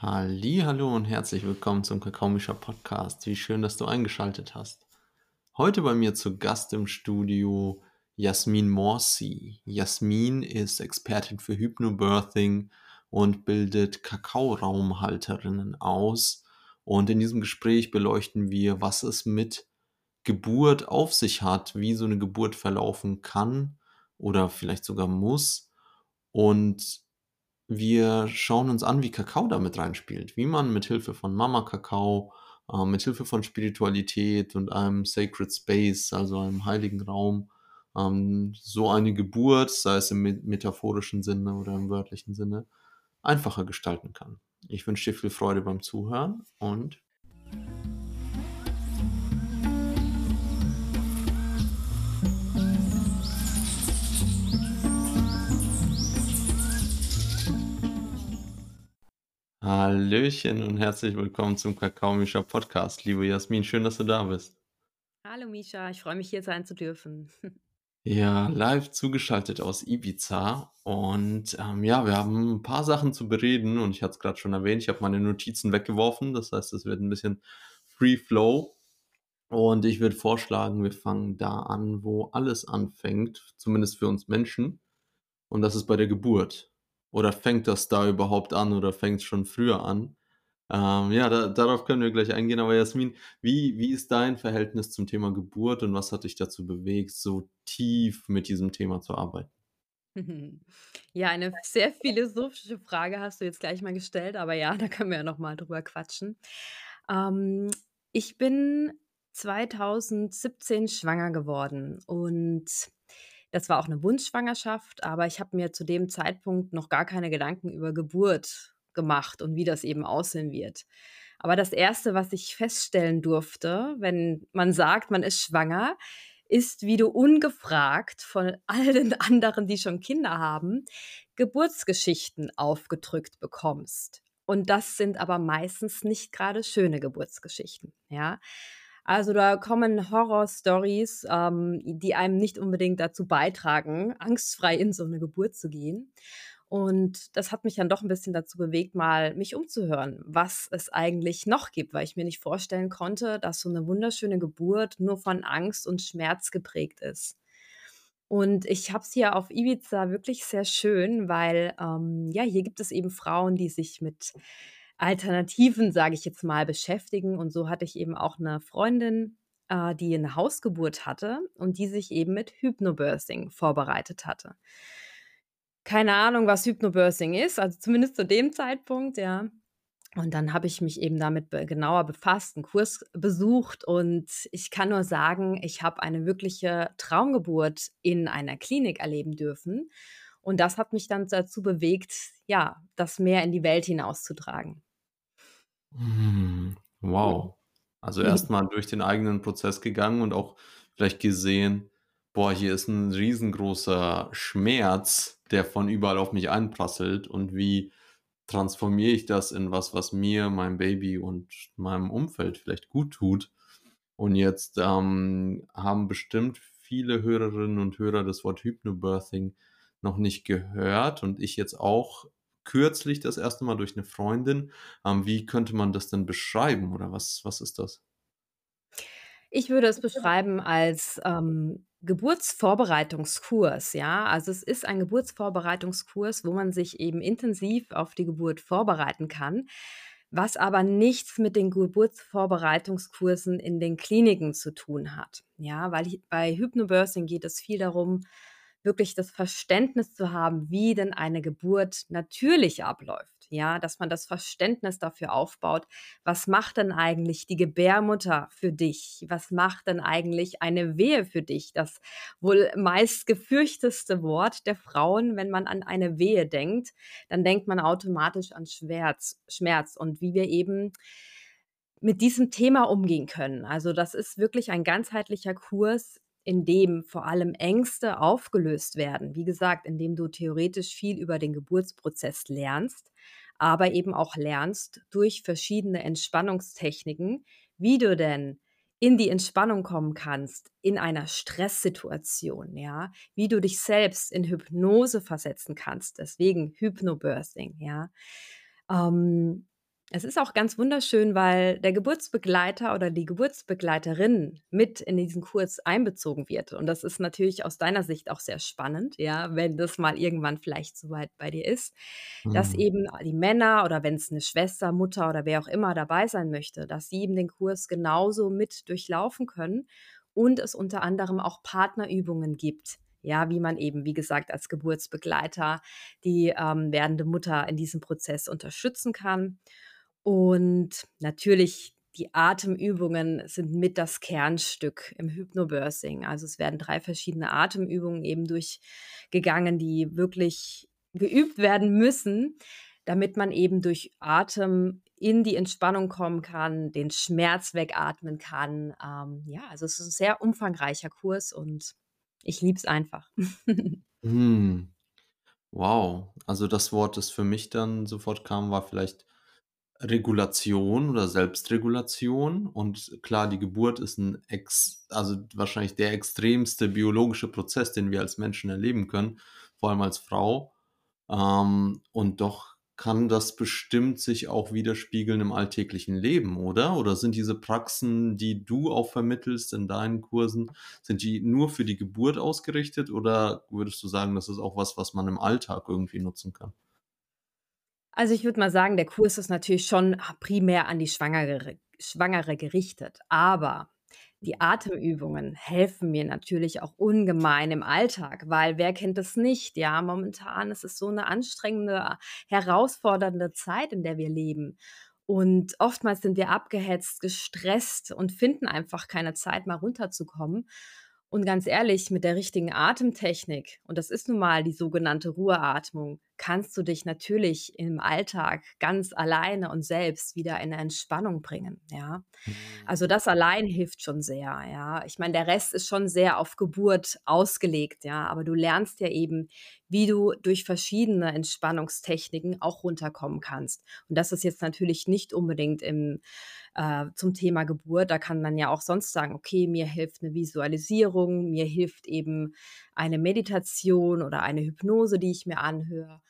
Hallo und herzlich willkommen zum Kakaomischer Podcast. Wie schön, dass du eingeschaltet hast. Heute bei mir zu Gast im Studio Jasmin Morsi. Jasmin ist Expertin für Hypnobirthing und bildet Kakaoraumhalterinnen aus. Und in diesem Gespräch beleuchten wir, was es mit Geburt auf sich hat, wie so eine Geburt verlaufen kann oder vielleicht sogar muss. Und wir schauen uns an, wie Kakao damit reinspielt, wie man mit Hilfe von Mama Kakao, äh, mit Hilfe von Spiritualität und einem Sacred Space, also einem heiligen Raum, ähm, so eine Geburt, sei es im metaphorischen Sinne oder im wörtlichen Sinne, einfacher gestalten kann. Ich wünsche dir viel Freude beim Zuhören und Hallöchen und herzlich willkommen zum Kakao Mischa Podcast. Liebe Jasmin, schön, dass du da bist. Hallo Misha, ich freue mich hier sein zu dürfen. Ja, live zugeschaltet aus Ibiza. Und ähm, ja, wir haben ein paar Sachen zu bereden und ich hatte es gerade schon erwähnt, ich habe meine Notizen weggeworfen. Das heißt, es wird ein bisschen Free Flow. Und ich würde vorschlagen, wir fangen da an, wo alles anfängt, zumindest für uns Menschen. Und das ist bei der Geburt. Oder fängt das da überhaupt an oder fängt es schon früher an? Ähm, ja, da, darauf können wir gleich eingehen. Aber Jasmin, wie, wie ist dein Verhältnis zum Thema Geburt und was hat dich dazu bewegt, so tief mit diesem Thema zu arbeiten? Ja, eine sehr philosophische Frage hast du jetzt gleich mal gestellt, aber ja, da können wir ja noch mal drüber quatschen. Ähm, ich bin 2017 schwanger geworden und das war auch eine Wunschschwangerschaft, aber ich habe mir zu dem Zeitpunkt noch gar keine Gedanken über Geburt gemacht und wie das eben aussehen wird. Aber das Erste, was ich feststellen durfte, wenn man sagt, man ist schwanger, ist, wie du ungefragt von all den anderen, die schon Kinder haben, Geburtsgeschichten aufgedrückt bekommst. Und das sind aber meistens nicht gerade schöne Geburtsgeschichten, ja. Also da kommen Horror-Stories, ähm, die einem nicht unbedingt dazu beitragen, angstfrei in so eine Geburt zu gehen. Und das hat mich dann doch ein bisschen dazu bewegt, mal mich umzuhören, was es eigentlich noch gibt, weil ich mir nicht vorstellen konnte, dass so eine wunderschöne Geburt nur von Angst und Schmerz geprägt ist. Und ich habe es hier auf Ibiza wirklich sehr schön, weil ähm, ja, hier gibt es eben Frauen, die sich mit Alternativen, sage ich jetzt mal, beschäftigen. Und so hatte ich eben auch eine Freundin, äh, die eine Hausgeburt hatte und die sich eben mit Hypnobirthing vorbereitet hatte. Keine Ahnung, was Hypnobirthing ist, also zumindest zu dem Zeitpunkt, ja. Und dann habe ich mich eben damit genauer befasst, einen Kurs besucht und ich kann nur sagen, ich habe eine wirkliche Traumgeburt in einer Klinik erleben dürfen. Und das hat mich dann dazu bewegt, ja, das mehr in die Welt hinauszutragen. Mhm. Wow. Also erstmal durch den eigenen Prozess gegangen und auch vielleicht gesehen, boah, hier ist ein riesengroßer Schmerz, der von überall auf mich einprasselt und wie transformiere ich das in was, was mir, meinem Baby und meinem Umfeld vielleicht gut tut. Und jetzt ähm, haben bestimmt viele Hörerinnen und Hörer das Wort Hypnobirthing noch nicht gehört und ich jetzt auch kürzlich das erste Mal durch eine Freundin. Ähm, wie könnte man das denn beschreiben oder was, was ist das? Ich würde es beschreiben als ähm, Geburtsvorbereitungskurs, ja. Also es ist ein Geburtsvorbereitungskurs, wo man sich eben intensiv auf die Geburt vorbereiten kann, was aber nichts mit den Geburtsvorbereitungskursen in den Kliniken zu tun hat. Ja, weil bei Hypnobirthing geht es viel darum, wirklich das Verständnis zu haben, wie denn eine Geburt natürlich abläuft. Ja, dass man das Verständnis dafür aufbaut. Was macht denn eigentlich die Gebärmutter für dich? Was macht denn eigentlich eine Wehe für dich? Das wohl meist gefürchteste Wort der Frauen, wenn man an eine Wehe denkt, dann denkt man automatisch an Schmerz, Schmerz und wie wir eben mit diesem Thema umgehen können. Also das ist wirklich ein ganzheitlicher Kurs, in dem vor allem Ängste aufgelöst werden. Wie gesagt, indem du theoretisch viel über den Geburtsprozess lernst, aber eben auch lernst durch verschiedene Entspannungstechniken, wie du denn in die Entspannung kommen kannst in einer Stresssituation, ja, wie du dich selbst in Hypnose versetzen kannst, deswegen Hypnobirthing, ja. Ähm, Es ist auch ganz wunderschön, weil der Geburtsbegleiter oder die Geburtsbegleiterin mit in diesen Kurs einbezogen wird. Und das ist natürlich aus deiner Sicht auch sehr spannend, ja, wenn das mal irgendwann vielleicht so weit bei dir ist, dass Mhm. eben die Männer oder wenn es eine Schwester, Mutter oder wer auch immer dabei sein möchte, dass sie eben den Kurs genauso mit durchlaufen können und es unter anderem auch Partnerübungen gibt. Ja, wie man eben, wie gesagt, als Geburtsbegleiter die ähm, werdende Mutter in diesem Prozess unterstützen kann. Und natürlich die Atemübungen sind mit das Kernstück im Hypnobirthing. Also, es werden 3 verschiedene Atemübungen eben durchgegangen, die wirklich geübt werden müssen, damit man eben durch Atem in die Entspannung kommen kann, den Schmerz wegatmen kann. Ähm, ja, also, es ist 'n sehr umfangreicher Kurs und ich liebe es einfach. Hm. Wow. Also das Wort, das für mich dann sofort kam, war vielleicht Regulation oder Selbstregulation. Und klar, die Geburt ist ein ex also wahrscheinlich der extremste biologische Prozess, den wir als Menschen erleben können, vor allem als Frau. Ähm, und doch kann das bestimmt sich auch widerspiegeln im alltäglichen Leben, oder? Oder sind diese Praxen, die du auch vermittelst in deinen Kursen, sind die nur für die Geburt ausgerichtet oder würdest du sagen, das ist auch was, was man im Alltag irgendwie nutzen kann? Also, ich würde mal sagen, der Kurs ist natürlich schon primär an die Schwangere Schwangere gerichtet, aber die Atemübungen helfen mir natürlich auch ungemein im Alltag, weil wer kennt das nicht? Ja, momentan ist es so eine anstrengende, herausfordernde Zeit, in der wir leben. Und oftmals sind wir abgehetzt, gestresst und finden einfach keine Zeit, mal runterzukommen. Und ganz ehrlich, mit der richtigen Atemtechnik, und das ist nun mal die sogenannte Ruheatmung, kannst du dich natürlich im Alltag ganz alleine und selbst wieder in Entspannung bringen, ja. Also, Mhm. das allein hilft schon sehr, ja. Ich meine, der Rest ist schon sehr auf Geburt ausgelegt, ja, aber du lernst ja eben, wie du durch verschiedene Entspannungstechniken auch runterkommen kannst. Und das ist jetzt natürlich nicht unbedingt im äh, zum Thema Geburt. Da kann man ja auch sonst sagen: „Okay, mir hilft eine Visualisierung, mir hilft eben eine Meditation oder eine Hypnose, die ich mir anhöre.“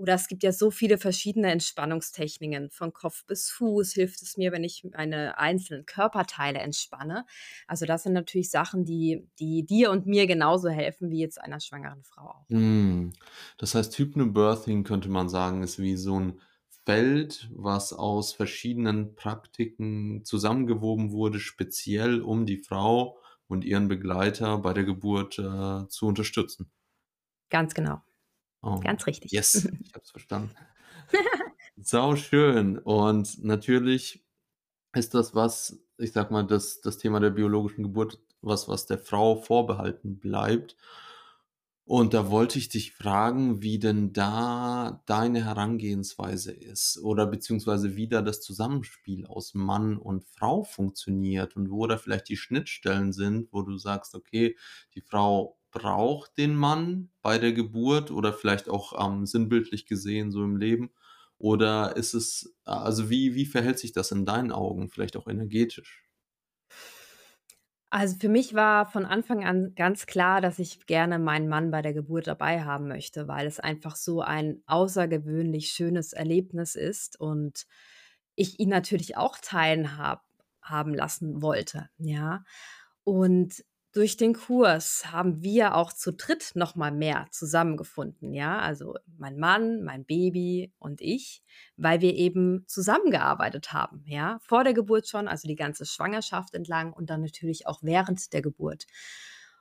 Oder es gibt ja so viele verschiedene Entspannungstechniken. Von Kopf bis Fuß hilft es mir, wenn ich meine einzelnen Körperteile entspanne. Also, das sind natürlich Sachen, die die dir und mir genauso helfen wie jetzt einer schwangeren Frau auch. Hm. Das heißt, Hypnobirthing könnte man sagen, ist wie so 'n Feld, was aus verschiedenen Praktiken zusammengewoben wurde, speziell um die Frau und ihren Begleiter bei der Geburt, äh, zu unterstützen. Ganz genau, Oh, ganz richtig. yes, ich habe es verstanden. Sauschön. Und natürlich ist das was ich sage mal, das das Thema der biologischen Geburt was, was der Frau vorbehalten bleibt. Und da wollte ich dich fragen, wie denn da deine Herangehensweise ist oder beziehungsweise wie da das Zusammenspiel aus Mann und Frau funktioniert und wo da vielleicht die Schnittstellen sind, wo du sagst: „Okay, die Frau braucht den Mann bei der Geburt“ oder vielleicht auch, ähm, sinnbildlich gesehen so im Leben. Oder ist es also, wie wie verhält sich das in deinen Augen, vielleicht auch energetisch? Also, für mich war von Anfang an ganz klar, dass ich gerne meinen Mann bei der Geburt dabei haben möchte, weil es einfach so ein außergewöhnlich schönes Erlebnis ist und ich ihn natürlich auch teilhab haben lassen wollte, ja. Und durch den Kurs haben wir auch zu dritt noch mal mehr zusammengefunden, ja? Also, mein Mann, mein Baby und ich, weil wir eben zusammengearbeitet haben, ja? Vor der Geburt schon, also die ganze Schwangerschaft entlang und dann natürlich auch während der Geburt.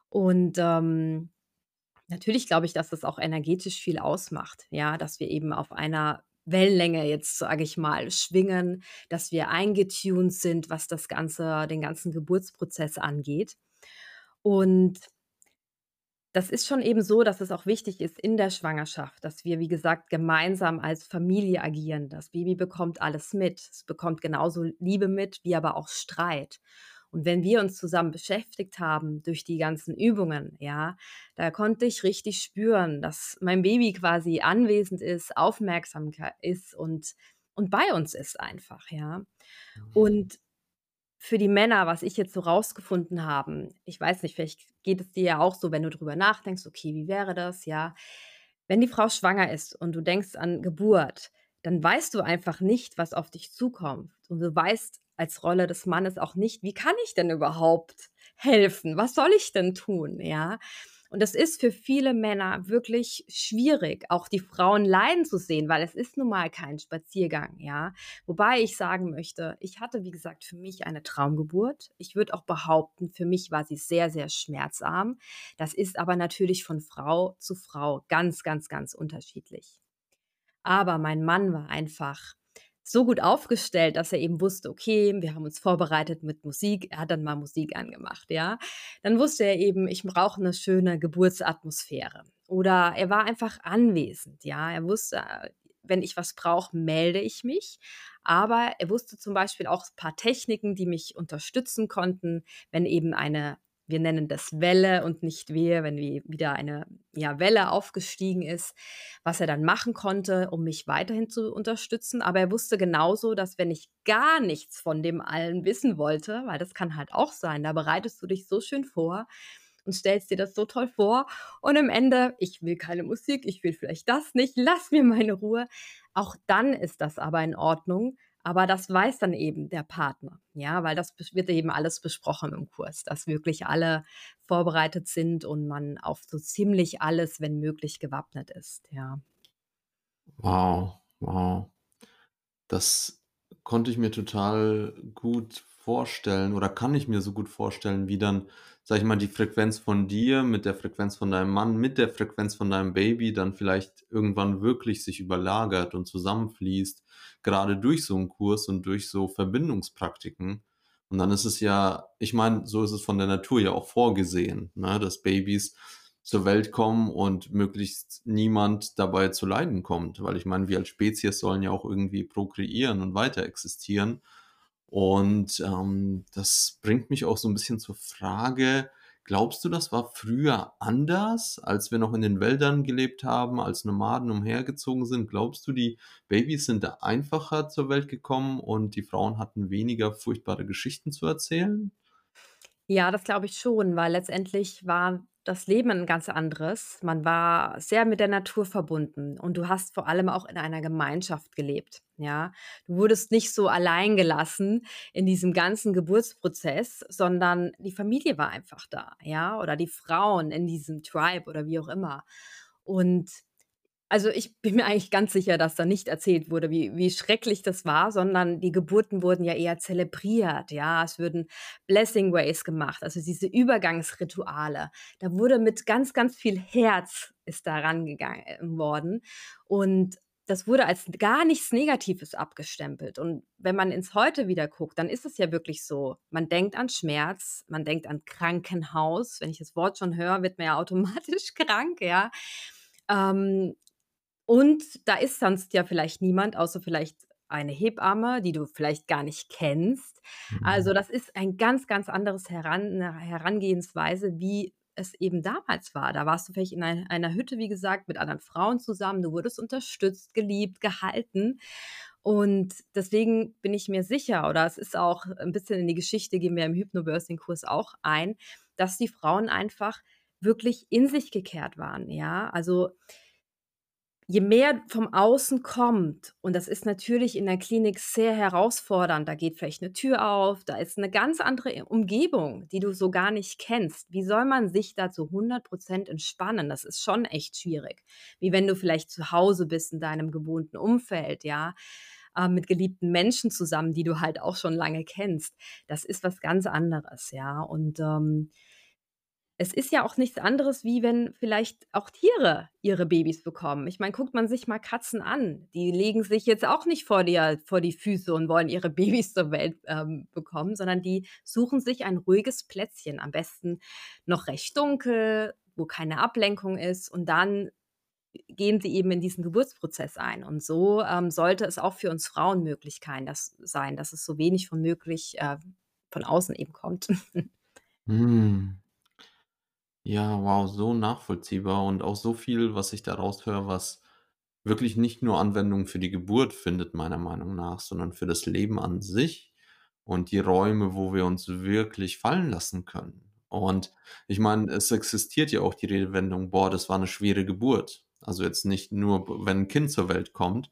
Und, ähm, natürlich glaube ich, dass das auch energetisch viel ausmacht, ja, dass wir eben auf einer Wellenlänge jetzt, sage ich mal, schwingen, dass wir eingetunt sind, was das ganze den ganzen Geburtsprozess angeht. Und das ist schon eben so, dass es auch wichtig ist in der Schwangerschaft, dass wir, wie gesagt, gemeinsam als Familie agieren. Das Baby bekommt alles mit. Es bekommt genauso Liebe mit, wie aber auch Streit. Und wenn wir uns zusammen beschäftigt haben durch die ganzen Übungen, ja, da konnte ich richtig spüren, dass mein Baby quasi anwesend ist, aufmerksam ist und und bei uns ist einfach, ja. Mhm. Und für die Männer, was ich jetzt so rausgefunden haben ich weiß nicht, vielleicht geht es dir ja auch so, wenn du drüber nachdenkst: „Okay, wie wäre das?“ Ja. Wenn die Frau schwanger ist und du denkst an Geburt, dann weißt du einfach nicht, was auf dich zukommt. Und du weißt als Rolle des Mannes auch nicht, wie kann ich denn überhaupt helfen? Was soll ich denn tun? Ja. Und das ist für viele Männer wirklich schwierig, auch die Frauen leiden zu sehen, weil es ist nun mal kein Spaziergang, ja. Wobei ich sagen möchte, ich hatte, wie gesagt, für mich eine Traumgeburt. Ich würde auch behaupten, für mich war sie sehr, sehr schmerzarm. Das ist aber natürlich von Frau zu Frau ganz, ganz, ganz unterschiedlich. Aber mein Mann war einfach so gut aufgestellt, dass er eben wusste, okay, wir haben uns vorbereitet mit Musik. Er hat dann mal Musik angemacht, ja. Dann wusste er eben, ich brauche eine schöne Geburtsatmosphäre. Oder er war einfach anwesend, ja. Er wusste, wenn ich was brauche, melde ich mich. Aber er wusste zum Beispiel auch ein paar Techniken, die mich unterstützen konnten, wenn eben eine wir nennen das Welle und nicht wir, wenn wieder eine ja, Welle aufgestiegen ist, was er dann machen konnte, um mich weiterhin zu unterstützen. Aber er wusste genauso, dass wenn ich gar nichts von dem allen wissen wollte, weil das kann halt auch sein, da bereitest du dich so schön vor und stellst dir das so toll vor und am Ende, ich will keine Musik, ich will vielleicht das nicht, lass mir meine Ruhe. Auch dann ist das aber in Ordnung, aber das weiß dann eben der Partner, ja, weil das wird eben alles besprochen im Kurs, dass wirklich alle vorbereitet sind und man auf so ziemlich alles, wenn möglich, gewappnet ist, ja. Wow, wow. Das konnte ich mir total gut vorstellen oder kann ich mir so gut vorstellen, wie dann, sag ich mal, die Frequenz von dir mit der Frequenz von deinem Mann, mit der Frequenz von deinem Baby dann vielleicht irgendwann wirklich sich überlagert und zusammenfließt, gerade durch so einen Kurs und durch so Verbindungspraktiken. Und dann ist es ja, ich meine, so ist es von der Natur ja auch vorgesehen, ne, dass Babys zur Welt kommen und möglichst niemand dabei zu leiden kommt. Weil ich meine, wir als Spezies sollen ja auch irgendwie prokreieren und weiter existieren. Und ähm, das bringt mich auch so ein bisschen zur Frage, glaubst du, das war früher anders, als wir noch in den Wäldern gelebt haben, als Nomaden umhergezogen sind? Glaubst du, die Babys sind da einfacher zur Welt gekommen und die Frauen hatten weniger furchtbare Geschichten zu erzählen? Ja, das glaube ich schon, weil letztendlich war das Leben ein ganz anderes. Man war sehr mit der Natur verbunden und du hast vor allem auch in einer Gemeinschaft gelebt, ja. Du wurdest nicht so allein gelassen in diesem ganzen Geburtsprozess, sondern die Familie war einfach da, ja, oder die Frauen in diesem Tribe oder wie auch immer. Und also, ich bin mir eigentlich ganz sicher, dass da nicht erzählt wurde, wie wie schrecklich das war, sondern die Geburten wurden ja eher zelebriert, ja. Es würden Blessing Ways gemacht, also diese Übergangsrituale. Da wurde mit ganz, ganz viel Herz ist da rangegangen worden und das wurde als gar nichts Negatives abgestempelt. Und wenn man ins Heute wieder guckt, dann ist es ja wirklich so. Man denkt an Schmerz, man denkt an Krankenhaus. Wenn ich das Wort schon höre, wird man ja automatisch krank, ja. Ähm, und da ist sonst ja vielleicht niemand, außer vielleicht eine Hebamme, die du vielleicht gar nicht kennst. Also, Mhm. das ist ein ganz, ganz anderes Heran 'ne Herangehensweise, wie es eben damals war. Da warst du vielleicht in ei einer Hütte, wie gesagt, mit anderen Frauen zusammen. Du wurdest unterstützt, geliebt, gehalten. Und deswegen bin ich mir sicher oder es ist auch ein bisschen in die Geschichte gehen wir im Hypnobirthing-Kurs auch ein, dass die Frauen einfach wirklich in sich gekehrt waren, ja? Also Je mehr vom Außen kommt, und das ist natürlich in der Klinik sehr herausfordernd, da geht vielleicht eine Tür auf, da ist eine ganz andere Umgebung, die du so gar nicht kennst. Wie soll man sich da zu 100% entspannen? Das ist schon echt schwierig. Wie wenn du vielleicht zu Hause bist in deinem gewohnten Umfeld, ja, äh, mit geliebten Menschen zusammen, die du halt auch schon lange kennst. Das ist was ganz anderes, ja. Und, ähm es ist ja auch nichts anderes, wie wenn vielleicht auch Tiere ihre Babys bekommen. Ich meine, guckt man sich mal Katzen an. Die legen sich jetzt auch nicht vor dir vor die Füße und wollen ihre Babys zur Welt, ähm, bekommen, sondern die suchen sich ein ruhiges Plätzchen, am besten noch recht dunkel, wo keine Ablenkung ist und dann gehen sie eben in diesen Geburtsprozess ein. Und so, ähm, sollte es auch für uns Frauen möglich das sein, dass es so wenig von möglich, äh, von außen eben kommt. Hm. Ja, wow, so nachvollziehbar und auch so viel, was ich da raushöre, was wirklich nicht nur Anwendung für die Geburt findet, meiner Meinung nach, sondern für das Leben an sich und die Räume, wo wir uns wirklich fallen lassen können. Und ich meine, es existiert ja auch die Redewendung: „Boah, das war eine schwere Geburt.“ Also, jetzt nicht nur, wenn ein Kind zur Welt kommt,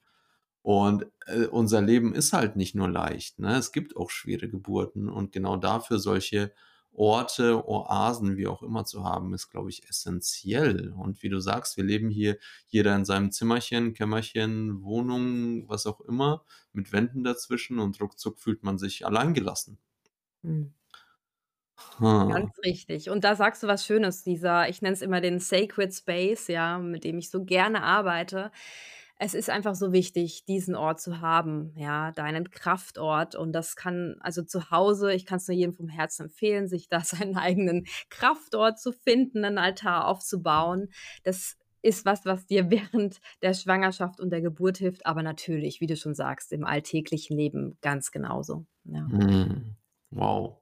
Und äh, unser Leben ist halt nicht nur leicht. Ne? Es gibt auch schwere Geburten und genau dafür solche Orte, Oasen, wie auch immer zu haben, ist, glaube ich, essentiell. Und wie du sagst, wir leben hier jeder in seinem Zimmerchen, Kämmerchen, Wohnung, was auch immer, mit Wänden dazwischen und ruckzuck fühlt man sich alleingelassen. Mhm. Ganz richtig. Und da sagst du was Schönes, dieser ich nenne es immer den Sacred Space, ja, mit dem ich so gerne arbeite. Es ist einfach so wichtig, diesen Ort zu haben, ja, deinen Kraftort. Und das kann also zu Hause ich kann's nur jedem vom Herzen empfehlen, sich da seinen eigenen Kraftort zu finden, 'nen Altar aufzubauen. Das ist was, was dir während der Schwangerschaft und der Geburt hilft, aber natürlich, wie du schon sagst, im alltäglichen Leben ganz genauso, ja. Mhm. Wow.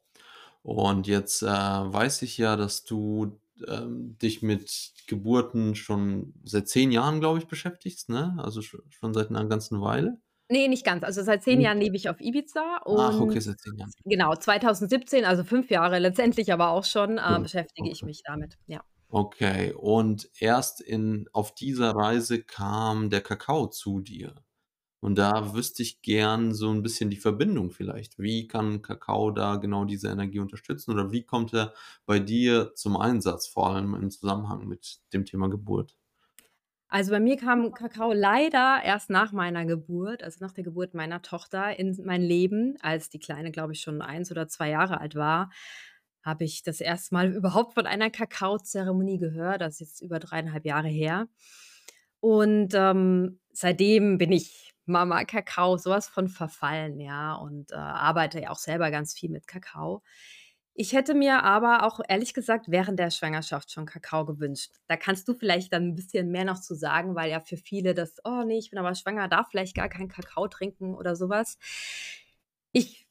Und jetzt, äh, weiß ich ja, dass du, ähm, dich mit Geburten schon seit 10 Jahren, glaube ich, beschäftigst, ne? Also sch schon seit 'ner ganzen Weile? Ne, nicht ganz. Also, seit 10 Jahren lebe ich auf Ibiza Ach, okay, und seit 10 Jahren. genau, 2017, also 5 Jahre letztendlich aber auch schon, äh, beschäftige ich okay. mich damit, ja. Okay, und erst in auf dieser Reise kam der Kakao zu dir. Und da wüsste ich gern so 'n bisschen die Verbindung vielleicht. Wie kann Kakao da genau diese Energie unterstützen oder wie kommt er bei dir zum Einsatz, vor allem im Zusammenhang mit dem Thema Geburt? Also, bei mir kam Kakao leider erst nach meiner Geburt, also nach der Geburt meiner Tochter in mein Leben. Als die Kleine, glaube ich, schon 1 oder 2 Jahre alt war, habe ich das 1. Mal überhaupt von einer Kakaozeremonie gehört. Das ist jetzt über 3 1/2 Jahre her. Und, ähm, seitdem bin ich Mama Kakao so was von verfallen, ja, und, äh, arbeite ja auch selber ganz viel mit Kakao. Ich hätte mir aber auch ehrlich gesagt während der Schwangerschaft schon Kakao gewünscht. Da kannst du vielleicht dann 'n bisschen mehr noch zu sagen, weil ja für viele das: „Oh ne, ich bin aber schwanger, darf vielleicht gar keinen Kakao trinken“ oder so was. Ich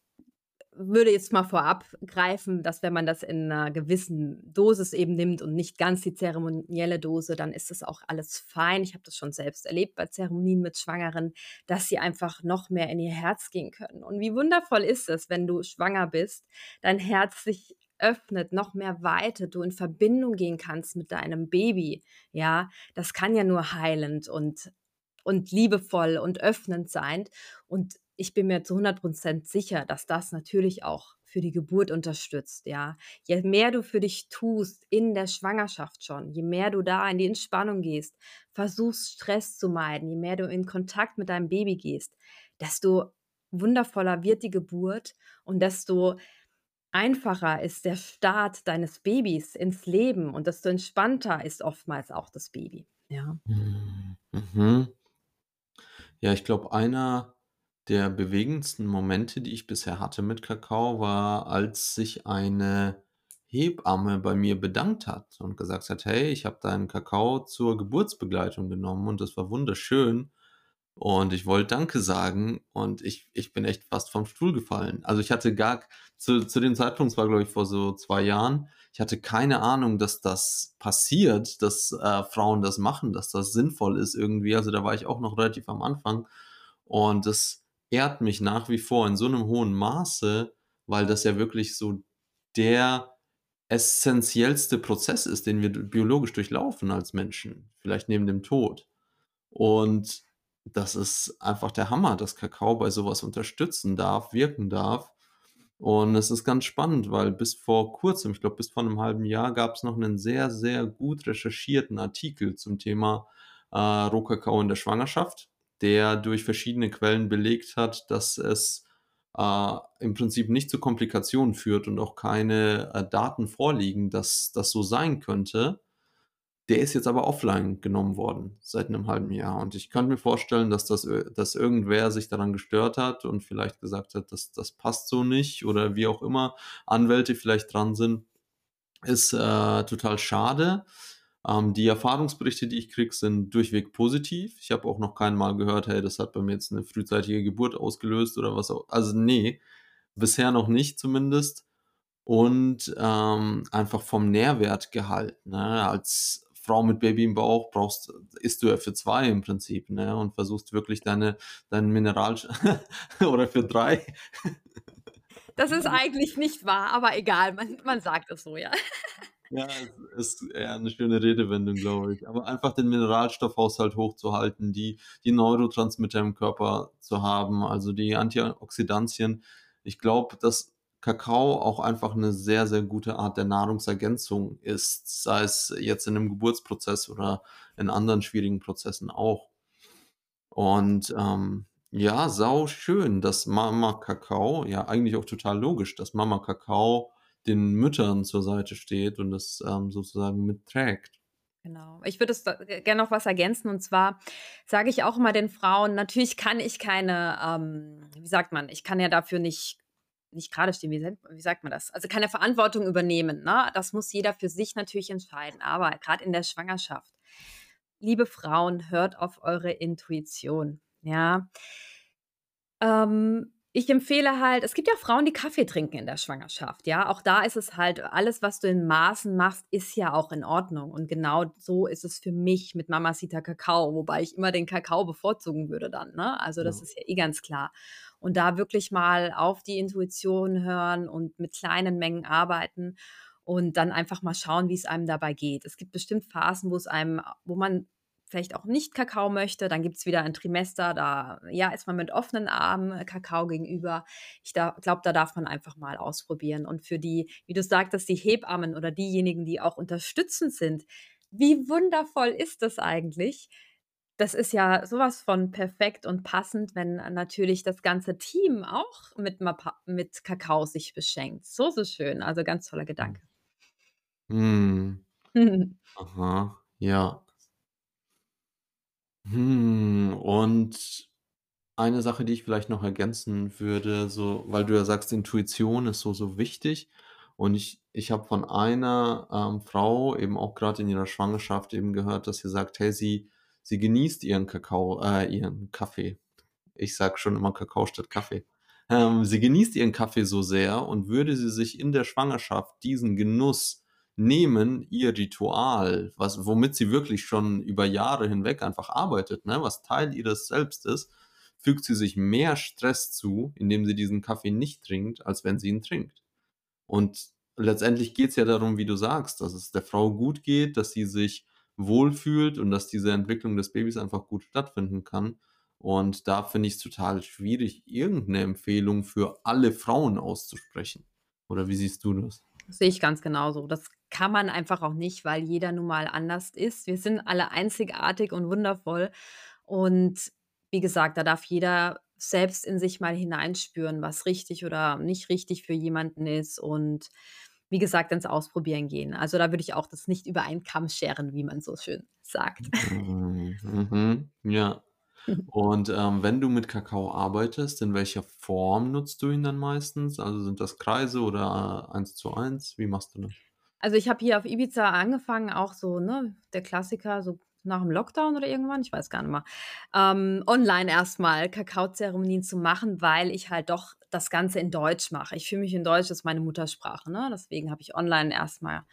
würde jetzt mal vorab greifen, dass wenn man das in 'ner gewissen Dosis eben nimmt und nicht ganz die zeremonielle Dose, dann ist das auch alles fein. Ich habe das schon selbst erlebt bei Zeremonien mit Schwangeren, dass sie einfach noch mehr in ihr Herz gehen können. Und wie wundervoll ist es, wenn du schwanger bist, dein Herz sich öffnet, noch mehr weitet, du in Verbindung gehen kannst mit deinem Baby, ja? Das kann ja nur heilend und und liebevoll und öffnend sein. Und ich bin mir zu 100 % sicher, dass das natürlich auch für die Geburt unterstützt, ja? Je mehr du für dich tust in der Schwangerschaft schon, je mehr du da in die Entspannung gehst, versuchst Stress zu meiden, je mehr du in Kontakt mit deinem Baby gehst, desto wundervoller wird die Geburt und desto einfacher ist der Start deines Babys ins Leben und desto entspannter ist oftmals auch das Baby, ja. Mhm, mhm. Ja, ich glaube, einer der bewegendsten Momente, die ich bisher hatte mit Kakao, war, als sich eine Hebamme bei mir bedankt hat und gesagt hat: „Hey, ich habe deinen Kakao zur Geburtsbegleitung genommen und das war wunderschön und ich wollte danke sagen.“ Und ich ich bin echt fast vom Stuhl gefallen. Also, ich hatte gar zu zu dem Zeitpunkt war, glaube ich, vor so 2 Jahren, ich hatte keine Ahnung, dass das passiert, dass, äh, Frauen das machen, dass das sinnvoll ist irgendwie. Also, da war ich auch noch relativ am Anfang. Und das ehrt mich nach wie vor in so 'nem hohen Maße, weil das ja wirklich so der essenziellste Prozess ist, den wir biologisch durchlaufen als Menschen, vielleicht neben dem Tod. Und das ist einfach der Hammer, dass Kakao bei so was unterstützen darf, wirken darf. Und es ist ganz spannend, weil bis vor Kurzem, ich glaube, bis vor 'nem 1/2 Jahr gab's noch 'nen sehr, sehr gut recherchierten Artikel zum Thema, äh, Rohkakao in der Schwangerschaft, der durch verschiedene Quellen belegt hat, dass es, äh, im Prinzip nicht zu Komplikationen führt und auch keine, äh, Daten vorliegen, dass das so sein könnte. Der ist jetzt aber offline genommen worden seit 'nem 1/2 Jahr. Und ich könnte mir vorstellen, dass das ir dass irgendwer sich daran gestört hat und vielleicht gesagt hat: „Das das passt so nicht“, oder wie auch immer Anwälte vielleicht dran sind. Ist, äh, total schade. Ähm, die Erfahrungsberichte, die ich kriege, sind durchweg positiv. Ich habe auch noch keinen Mal gehört: „Hey, das hat bei mir jetzt 'ne frühzeitige Geburt ausgelöst“ oder was auch also, ne, bisher noch nicht zumindest. Und, ähm, einfach vom Nährwertgehalt, ne? Als Frau mit Baby im Bauch brauchst isst du ja für 2 im Prinzip, ne, und versuchst wirklich deine deinen Mineralsch oder für 3. Das ist eigentlich nicht wahr, aber egal, man man sagt es so, ja. Ja, es ist eher eine schöne Redewendung, glaube ich. Aber einfach den Mineralstoffhaushalt hochzuhalten, die die Neurotransmitter im Körper zu haben, also die Antioxidantien. Ich glaube, dass Kakao auch einfach eine sehr, sehr gute Art der Nahrungsergänzung ist, sei es jetzt in einem Geburtsprozess oder in anderen schwierigen Prozessen auch. Und, ähm, ja, sau schön, dass Mama Kakao ja, eigentlich auch total logisch, dass Mama Kakao den Müttern zur Seite steht und das, ähm, sozusagen mitträgt. Genau. Ich würde es äh, gerne noch was ergänzen und zwar sage ich auch immer den Frauen, natürlich kann ich keine, ähm, wie sagt man, ich kann ja dafür nicht nicht gerade stehen, wie, wie sagt man das? Also keine Verantwortung übernehmen. Ne? Das muss jeder für sich natürlich entscheiden. Aber gerade in der Schwangerschaft, liebe Frauen, hört auf eure Intuition. Ja. Ähm, ich empfehle halt, es gibt ja Frauen, die Kaffee trinken in der Schwangerschaft, ja. Auch da ist es halt, alles, was du in Maßen machst, ist ja auch in Ordnung. Und genau so ist es für mich mit Mamacita Kakao, wobei ich immer den Kakao bevorzugen würde dann, ne? Also das Ja. ist ja eh ganz klar. Und da wirklich mal auf die Intuition hören und mit kleinen Mengen arbeiten und dann einfach mal schauen, wie es einem dabei geht. Es gibt bestimmt Phasen, wo es einem, wo man vielleicht auch nicht Kakao möchte, dann gibt es wieder ein Trimester, da ja, ist man mit offenen Armen äh, Kakao gegenüber. Ich glaube, da darf man einfach mal ausprobieren. Und für die, wie du sagtest, die Hebammen oder diejenigen, die auch unterstützend sind, wie wundervoll ist das eigentlich? Das ist ja sowas von perfekt und passend, wenn natürlich das ganze Team auch mit Mapa mit Kakao sich beschenkt. So, so schön. Also, ganz toller Gedanke. Mhm. Aha, ja. Hm, und eine Sache, die ich vielleicht noch ergänzen würde, so weil du ja sagst, Intuition ist so, so wichtig. Und ich ich habe von einer, ähm, Frau eben auch gerade in ihrer Schwangerschaft eben gehört, dass sie sagt, hey, sie sie genießt ihren Kakao äh, ihren Kaffee. Ich sage schon immer Kakao statt Kaffee. Ähm, sie genießt ihren Kaffee so sehr und würde sie sich in der Schwangerschaft diesen Genuss nehmen, ihr Ritual, was womit sie wirklich schon über Jahre hinweg einfach arbeitet, ne, was Teil ihres Selbst ist, fügt sie sich mehr Stress zu, indem sie diesen Kaffee nicht trinkt, als wenn sie ihn trinkt. Und letztendlich geht's ja darum, wie du sagst, dass es der Frau gut geht, dass sie sich wohlfühlt und dass diese Entwicklung des Babys einfach gut stattfinden kann. Und da finde ich's total schwierig, irgendeine Empfehlung für alle Frauen auszusprechen. Oder wie siehst du das? Sehe ich ganz genauso. Das kann man einfach auch nicht, weil jeder nun mal anders ist. Wir sind alle einzigartig und wundervoll. Und wie gesagt, da darf jeder selbst in sich mal hineinspüren, was richtig oder nicht richtig für jemanden ist und wie gesagt, ins Ausprobieren gehen. Also, da würde ich auch das nicht über einen Kamm scheren, wie man so schön sagt. Mhm, mhm, ja. Und, ähm, wenn du mit Kakao arbeitest, in welcher Form nutzt du ihn dann meistens? Also, sind das Kreise oder eins zu eins? Wie machst du das? Also, ich habe hier auf Ibiza angefangen, auch so, ne, der Klassiker, so nach dem Lockdown oder irgendwann, ich weiß gar nicht mehr, ähm, online erst mal Kakaozeremonien zu machen, weil ich halt doch das Ganze in Deutsch mache. Ich fühle mich in Deutsch, das ist meine Muttersprache, ne? Deswegen habe ich online erst mal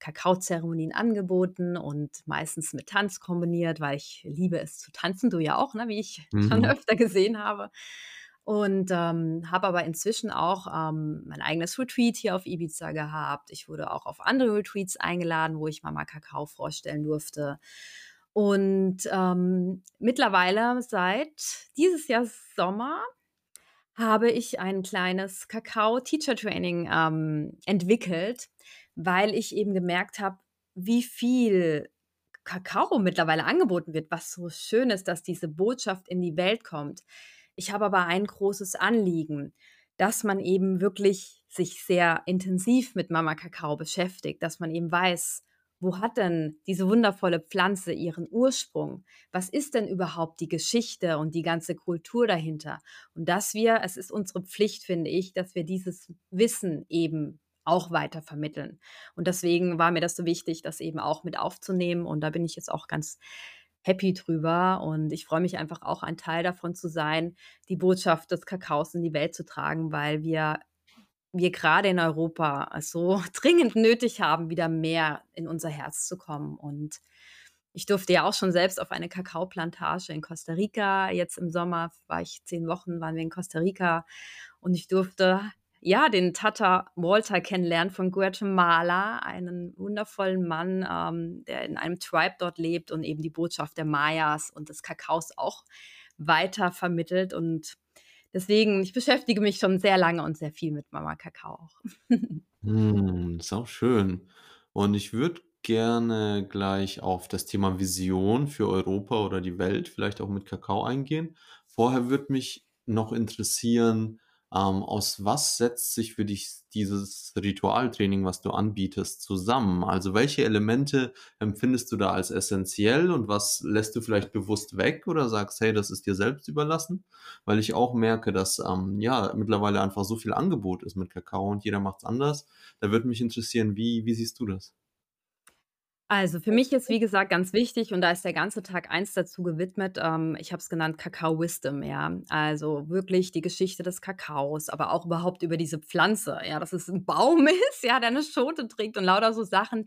Kakaozeremonien angeboten und meistens mit Tanz kombiniert, weil ich liebe es zu tanzen, du ja auch, ne, wie ich schon Mhm. öfter gesehen habe. Und, ähm, habe aber inzwischen auch, ähm, mein eigenes Retreat hier auf Ibiza gehabt. Ich wurde auch auf andere Retreats eingeladen, wo ich Mama Kakao vorstellen durfte. Und, ähm, mittlerweile seit dieses Jahr Sommer habe ich ein kleines Kakao-Teacher-Training, ähm, entwickelt, weil ich eben gemerkt habe, wie viel Kakao mittlerweile angeboten wird, was so schön ist, dass diese Botschaft in die Welt kommt. Ich habe aber ein großes Anliegen, dass man eben wirklich sich sehr intensiv mit Mama Kakao beschäftigt, dass man eben weiß, wo hat denn diese wundervolle Pflanze ihren Ursprung? Was ist denn überhaupt die Geschichte und die ganze Kultur dahinter? Und dass wir es ist unsere Pflicht, finde ich, dass wir dieses Wissen eben auch weiter vermitteln. Und deswegen war mir das so wichtig, das eben auch mit aufzunehmen und da bin ich jetzt auch ganz happy drüber und ich freue mich einfach auch, ein Teil davon zu sein, die Botschaft des Kakaos in die Welt zu tragen, weil wir wir grade in Europa so dringend nötig haben, wieder mehr in unser Herz zu kommen. Und ich durfte ja auch schon selbst auf eine Kakaoplantage in Costa Rica. Jetzt im Sommer war ich 10 Wochen waren wir in Costa Rica und ich durfte ja, den Tata Walter kennenlernen von Guatemala, einen wundervollen Mann, ähm, der in einem Tribe dort lebt und eben die Botschaft der Mayas und des Kakaos auch weiter vermittelt. Und deswegen, ich beschäftige mich schon sehr lange und sehr viel mit Mama Kakao auch. Hm, ist auch schön. Und ich würde gerne gleich auf das Thema Vision für Europa oder die Welt, vielleicht auch mit Kakao eingehen. Vorher würde mich noch interessieren, ähm, aus was setzt sich für dich dieses Ritualtraining, was du anbietest, zusammen? Also welche Elemente empfindest du da als essentiell und was lässt du vielleicht bewusst weg oder sagst, hey, das ist dir selbst überlassen? Weil ich auch merke, dass ähm, ja mittlerweile einfach so viel Angebot ist mit Kakao und jeder macht es anders. Da würde mich interessieren, wie, wie siehst du das? Also, für mich ist, wie gesagt, ganz wichtig und da ist der ganze Tag eins dazu gewidmet, ähm, ich habe es genannt Kakao Wisdom, ja. Also, wirklich die Geschichte des Kakaos, aber auch überhaupt über diese Pflanze, ja, dass es ein Baum ist, ja, der eine Schote trägt und lauter so Sachen,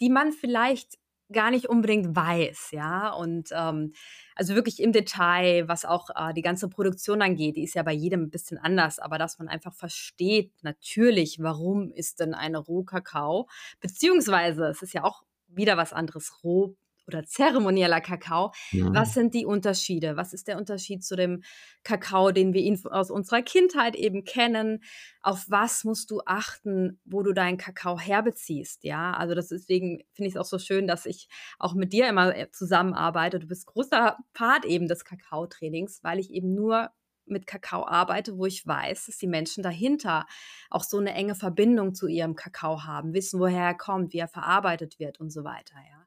die man vielleicht gar nicht unbedingt weiß, ja. Und, ähm, also wirklich im Detail, was auch, äh, die ganze Produktion angeht, die ist ja bei jedem ein bisschen anders, aber dass man einfach versteht natürlich, warum ist denn eine Rohkakao beziehungsweise es ist ja auch wieder was anderes, roh oder zeremonieller Kakao. Was Mhm. sind die Unterschiede? Was ist der Unterschied zu dem Kakao, den wir ihn aus unserer Kindheit eben kennen? Auf was musst du achten, wo du deinen Kakao herbeziehst? Ja, also das deswegen finde ich es auch so schön, dass ich auch mit dir immer äh, zusammenarbeite. Du bist großer Part eben des Kakaotrainings, weil ich eben nur mit Kakao arbeite, wo ich weiß, dass die Menschen dahinter auch so eine enge Verbindung zu ihrem Kakao haben, wissen, woher er kommt, wie er verarbeitet wird und so weiter, ja.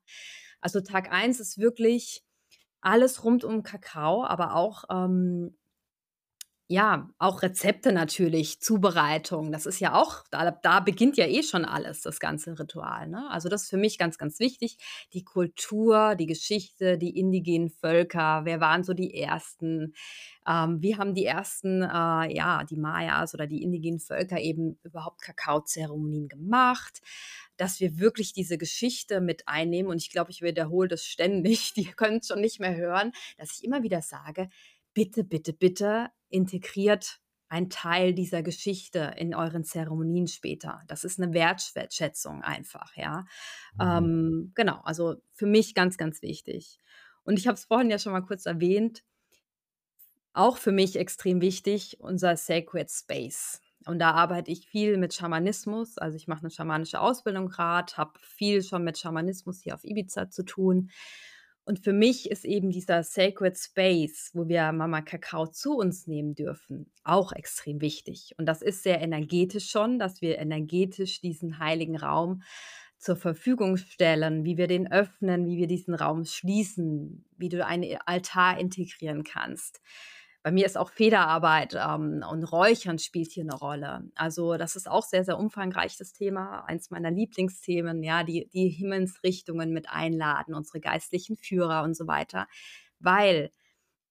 Also Tag eins ist wirklich alles rund um Kakao, aber auch, ähm, ja, auch Rezepte natürlich, Zubereitung. Das ist ja auch da da beginnt ja eh schon alles, das ganze Ritual, ne? Also, das ist für mich ganz, ganz wichtig. Die Kultur, die Geschichte, die indigenen Völker, wer waren so die Ersten? Ähm, wie haben die ersten, äh, ja, die Mayas oder die indigenen Völker eben überhaupt Kakaozeremonien gemacht? Dass wir wirklich diese Geschichte mit einnehmen und ich glaube, ich wiederhole das ständig, die können's schon nicht mehr hören, dass ich immer wieder sage: „Bitte, bitte, bitte integriert einen Teil dieser Geschichte in euren Zeremonien später.“ Das ist 'ne Wertschätzung einfach, ja. Mhm. Ähm, genau, also für mich ganz, ganz wichtig. Und ich habe es vorhin ja schon mal kurz erwähnt, auch für mich extrem wichtig, unser Sacred Space. Und da arbeite ich viel mit Schamanismus. Also, ich mache 'ne schamanische Ausbildung grad, habe viel schon mit Schamanismus hier auf Ibiza zu tun. Und für mich ist eben dieser Sacred Space, wo wir Mama Kakao zu uns nehmen dürfen, auch extrem wichtig. Und das ist sehr energetisch schon, dass wir energetisch diesen heiligen Raum zur Verfügung stellen, wie wir den öffnen, wie wir diesen Raum schließen, wie du einen Altar integrieren kannst. Bei mir ist auch Federarbeit, ähm, und Räuchern spielt hier 'ne Rolle. Also, das ist auch sehr, sehr umfangreich, das Thema. Eins meiner Lieblingsthemen, ja, die die Himmelsrichtungen mit einladen, unsere geistlichen Führer und so weiter. Weil,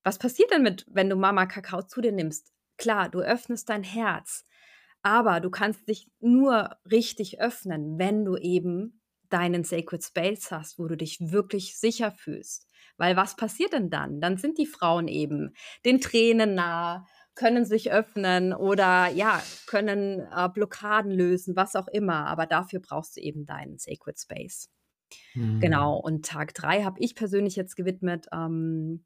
was passiert denn mit wenn du Mama Kakao zu dir nimmst? Klar, du öffnest dein Herz, aber du kannst dich nur richtig öffnen, wenn du eben deinen Sacred Space hast, wo du dich wirklich sicher fühlst. Weil was passiert denn dann? Dann sind die Frauen eben den Tränen nah, können sich öffnen oder ja, können, äh, Blockaden lösen, was auch immer, aber dafür brauchst du eben deinen Sacred Space. Genau, Mhm. und Tag 3 habe ich persönlich jetzt gewidmet, ähm,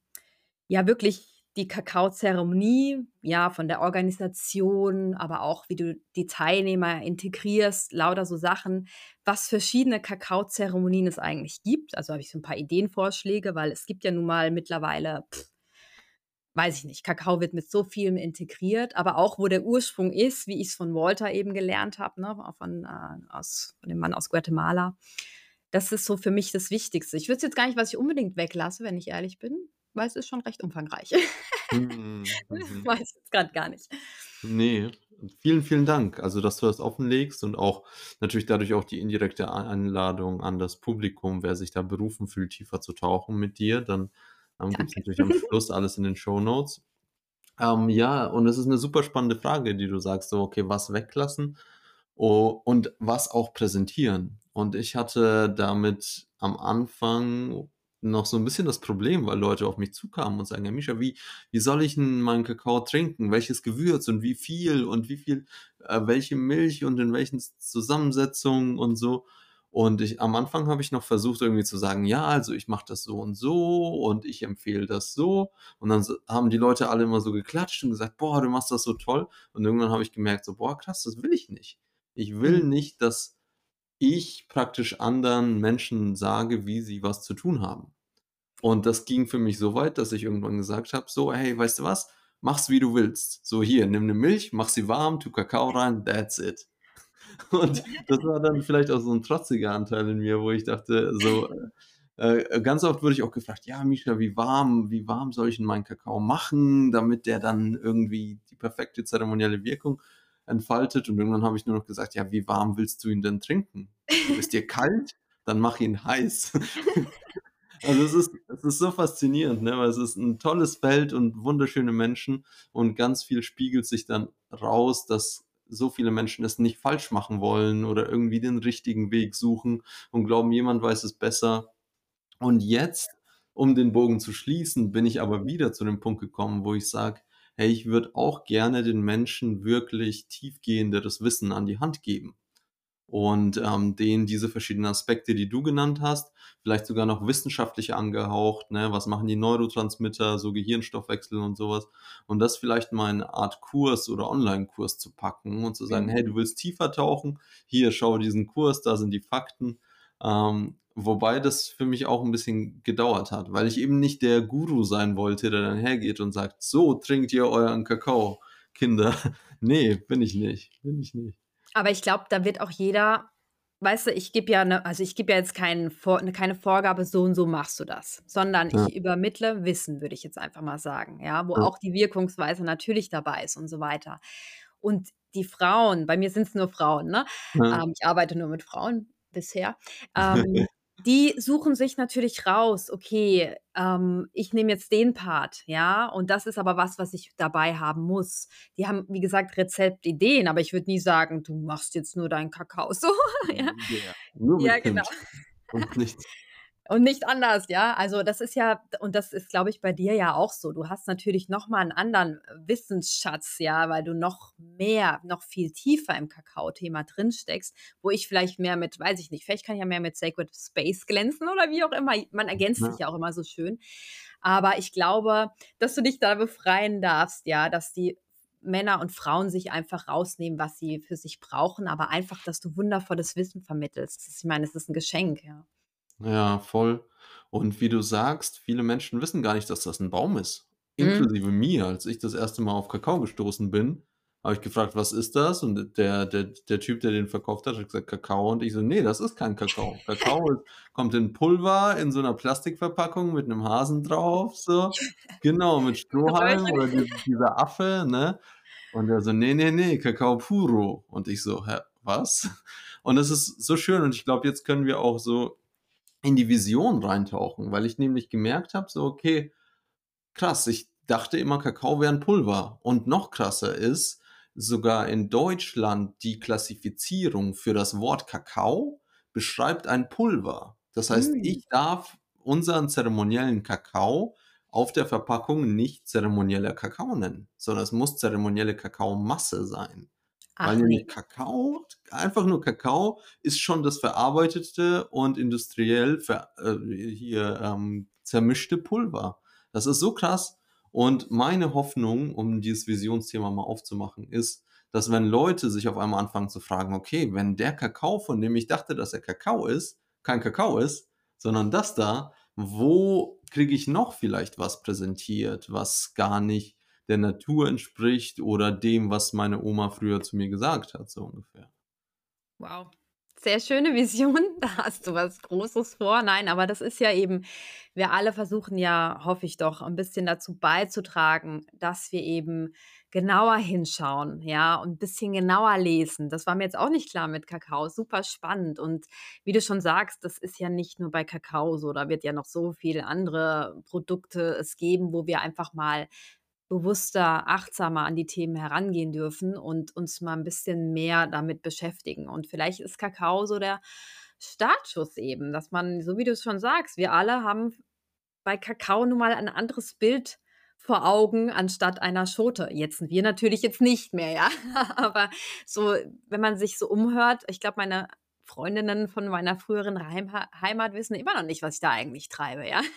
ja, wirklich die Kakaozeremonie, ja, von der Organisation, aber auch wie du die Teilnehmer integrierst, lauter so Sachen, was verschiedene Kakaozeremonien es eigentlich gibt. Also, habe ich so 'n paar Ideenvorschläge, weil es gibt ja nun mal mittlerweile, weiß ich nicht, Kakao wird mit so vielem integriert, aber auch, wo der Ursprung ist, wie ich's von Walter eben gelernt habe, ne, von, äh aus von dem Mann aus Guatemala. Das ist so für mich das Wichtigste. Ich wüsste jetzt gar nicht, was ich unbedingt weglasse, wenn ich ehrlich bin, weil es ist schon recht umfangreich. Mhm. Mhm. Weiß jetzt grad gar nicht. Ne, vielen, vielen Dank. Also, dass du das offenlegst und auch natürlich dadurch auch die indirekte Einladung an das Publikum, wer sich da berufen fühlt, tiefer zu tauchen mit dir, dann, ähm, gibt's Danke. natürlich am Schluss alles in den Shownotes. Ähm, ja, und es ist 'ne super spannende Frage, die du sagst, so: „Okay, was weglassen, o und was auch präsentieren?“ Und ich hatte damit am Anfang noch so ein bisschen das Problem, weil Leute auf mich zukamen und sagen: „Ja, Misha, wie wie soll ich 'n meinen Kakao trinken? Welches Gewürz und wie viel und wie viel äh, welche Milch und in welchen Zusammensetzungen und so?“ Und ich am Anfang habe ich noch versucht, irgendwie zu sagen: „Ja, also ich mache das so und so und ich empfehle das so.“ Und dann haben die Leute alle immer so geklatscht und gesagt: „Boah, du machst das so toll.“ Und irgendwann habe ich gemerkt so: „Boah, krass, das will ich nicht.“ Ich will Mhm. nicht, dass ich praktisch anderen Menschen sage, wie sie was zu tun haben. Und das ging für mich so weit, dass ich irgendwann gesagt habe, so: „Hey, weißt du was? Mach's, wie du willst. So hier, nimm 'ne Milch, mach sie warm, tu Kakao rein, that's it.“ Und das war dann vielleicht auch so 'n trotziger Anteil in mir, wo ich dachte so, äh, äh, ganz oft wurde ich auch gefragt: „Ja, Misha, wie warm wie warm soll ich 'n meinen Kakao machen, damit der dann irgendwie die perfekte zeremonielle Wirkung entfaltet?“ Und irgendwann habe ich nur noch gesagt: „Ja, wie warm willst du ihn denn trinken? Ist dir kalt? Dann mach ihn heiß.“ Also, es ist es ist so faszinierend, ne, weil es ist 'n tolles Feld und wunderschöne Menschen und ganz viel spiegelt sich dann raus, dass so viele Menschen es nicht falsch machen wollen oder irgendwie den richtigen Weg suchen und glauben, jemand weiß es besser. Und jetzt, um den Bogen zu schließen, bin ich aber wieder zu dem Punkt gekommen, wo ich sage: „Hey, ich würde auch gerne den Menschen wirklich tiefgehenderes Wissen an die Hand geben.“ und, ähm, denen diese verschiedenen Aspekte, die du genannt hast, vielleicht sogar noch wissenschaftlich angehaucht, ne? Was machen die Neurotransmitter, so Gehirnstoffwechsel und sowas Und das vielleicht mal in 'ne Art Kurs oder Onlinekurs zu packen und zu sagen: Mhm. „Hey, du willst tiefer tauchen? Hier, schau diesen Kurs, da sind die Fakten.“ Ähm, wobei das für mich auch ein bisschen gedauert hat, weil ich eben nicht der Guru sein wollte, der dann hergeht und sagt: „So trinkt ihr euren Kakao, Kinder.“ Ne, bin ich nicht, bin ich nicht. Aber ich glaube, da wird auch jeder weißt du, ich gebe ja 'ne also, ich gebe ja jetzt 'ne keine Vorgabe, so und so machst du das, sondern Ja, ich übermittle Wissen, würde ich jetzt einfach mal sagen, ja, wo ja, auch die Wirkungsweise natürlich dabei ist und so weiter. Und die Frauen bei mir sind's nur Frauen, ne? ja. Ähm, ich arbeite nur mit Frauen bisher. Ähm, die suchen sich natürlich raus: „Okay, ähm, ich nehme jetzt den Part, ja, und das ist aber was, was ich dabei haben muss.“ Die haben, wie gesagt, Rezeptideen, aber ich würde nie sagen: „Du machst jetzt nur deinen Kakao so“, ja. Ja, nur Ja, genau. Und nichts. Und nicht anders, ja? Also, das ist ja und das ist, glaube ich, bei dir ja auch so. Du hast natürlich noch mal 'n anderen Wissensschatz, ja, weil du noch mehr noch viel tiefer im Kakaothema drinsteckst, wo ich vielleicht mehr mit weiß ich nicht, vielleicht kann ich ja mehr mit Sacred Space glänzen oder wie auch immer. Man ergänzt sich Ja, ja auch immer so schön. Aber ich glaube, dass du dich da befreien darfst, ja, dass die Männer und Frauen sich einfach rausnehmen, was sie für sich brauchen, aber einfach, dass du wundervolles Wissen vermittelst. Ich meine, es ist 'n Geschenk, ja. Ja, voll. Und wie du sagst, viele Menschen wissen gar nicht, dass das 'n Baum ist, Mhm. inklusive mir. Als ich das erste Mal auf Kakao gestoßen bin, habe ich gefragt: „Was ist das?“ Und der der der Typ, der den verkauft hat, hat gesagt: „Kakao.“ Und ich so: „Ne, das ist kein Kakao. Kakao ist kommt in Pulver in so 'ner Plastikverpackung mit 'nem Hasen drauf, so.“ Genau, mit Strohhalm oder di dieser Affe, ne? Und er so: „Ne, ne, ne, Kakao Puro.“ Und ich so: „Hä, was?“ Und es ist so schön und ich glaube, jetzt können wir auch so in die Vision reintauchen, weil ich nämlich gemerkt habe, so, okay, krass, ich dachte immer, Kakao wäre 'n Pulver. Und noch krasser ist, sogar in Deutschland die Klassifizierung für das Wort Kakao beschreibt ein Pulver. Das heißt, Hm. ich darf unseren zeremoniellen Kakao auf der Verpackung nicht zeremonieller Kakao nennen, sondern es muss zeremonielle Kakaomasse sein. Weil Ach ne. nämlich Kakao einfach nur Kakao ist schon das verarbeitete und industriell ver äh, hier, ähm, zermischte Pulver. Das ist so krass. Und meine Hoffnung, um dieses Visionsthema mal aufzumachen, ist, dass wenn Leute sich auf einmal anfangen zu fragen: „Okay, wenn der Kakao, von dem ich dachte, dass er Kakao ist, kein Kakao ist, sondern das da, wo kriege ich noch vielleicht was präsentiert, was gar nicht der Natur entspricht oder dem, was meine Oma früher zu mir gesagt hat“, so ungefähr. Wow. Sehr schöne Vision. Da hast du was Großes vor. Nein, aber das ist ja eben wir alle versuchen ja, hoffe ich doch, ein bisschen dazu beizutragen, dass wir eben genauer hinschauen, ja, und 'n bisschen genauer lesen. Das war mir jetzt auch nicht klar mit Kakao. Super spannend und wie du schon sagst, das ist ja nicht nur bei Kakao so. Da wird ja noch so viele andere Produkte es geben, wo wir einfach mal bewusster, achtsamer an die Themen herangehen dürfen und uns mal ein bisschen mehr damit beschäftigen. Und vielleicht ist Kakao so der Startschuss eben, dass man, so wie du es schon sagst, wir alle haben bei Kakao nun mal ein anderes Bild vor Augen anstatt einer Schote. Jetzt wir natürlich jetzt nicht mehr, ja. Aber so, wenn man sich so umhört, ich glaube, meine Freundinnen von meiner früheren Heimat wissen immer noch nicht, was ich da eigentlich treibe, ja.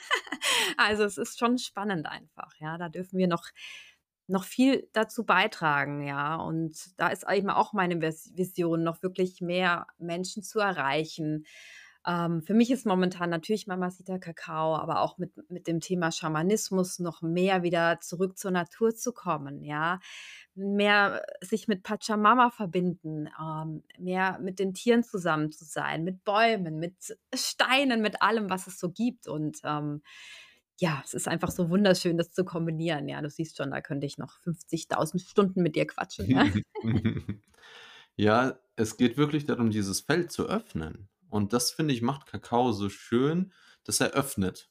Also es ist schon spannend einfach, ja. Da dürfen wir noch noch viel dazu beitragen, ja. Und da ist eben auch meine Vision, noch wirklich mehr Menschen zu erreichen. Ähm, für mich ist momentan natürlich Mamacita Kakao, aber auch mit, mit dem Thema Schamanismus noch mehr wieder zurück zur Natur zu kommen, ja. Mehr sich mit Pachamama verbinden, ähm, mehr mit den Tieren zusammen zu sein, mit Bäumen, mit Steinen, mit allem, was es so gibt. Und ähm, ja, es ist einfach so wunderschön, das zu kombinieren. Ja, du siehst schon, da könnte ich noch 50.000 Stunden mit dir quatschen. Ja? ja, es geht wirklich darum, dieses Feld zu öffnen. Und das finde ich macht Kakao so schön, dass er öffnet.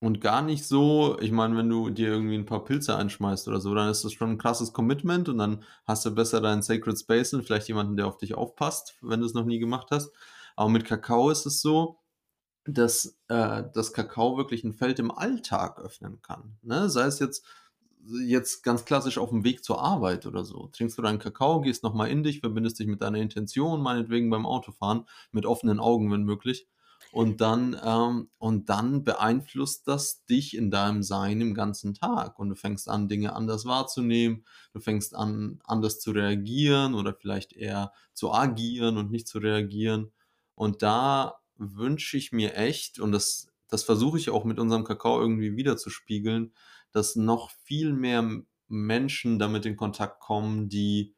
Und gar nicht so, ich meine, wenn du dir irgendwie ein paar Pilze einschmeißt oder so, dann ist das schon ein krasses Commitment und dann hast du besser deinen Sacred Space und vielleicht jemanden, der auf dich aufpasst, wenn du es noch nie gemacht hast. Aber mit Kakao ist es so, dass äh, das Kakao wirklich ein Feld im Alltag öffnen kann. Ne? Sei es jetzt jetzt ganz klassisch auf dem Weg zur Arbeit oder so. Trinkst du deinen Kakao, gehst nochmal in dich, verbindest dich mit deiner Intention, meinetwegen beim Autofahren, mit offenen Augen, wenn möglich. Und dann, ähm, und dann beeinflusst das dich in deinem Sein im ganzen Tag. Und du fängst an, Dinge anders wahrzunehmen. Du fängst an, anders zu reagieren oder vielleicht eher zu agieren und nicht zu reagieren. Und da wünsche ich mir echt, und das, das versuche ich auch mit unserem Kakao irgendwie wiederzuspiegeln, dass noch viel mehr Menschen damit in Kontakt kommen, die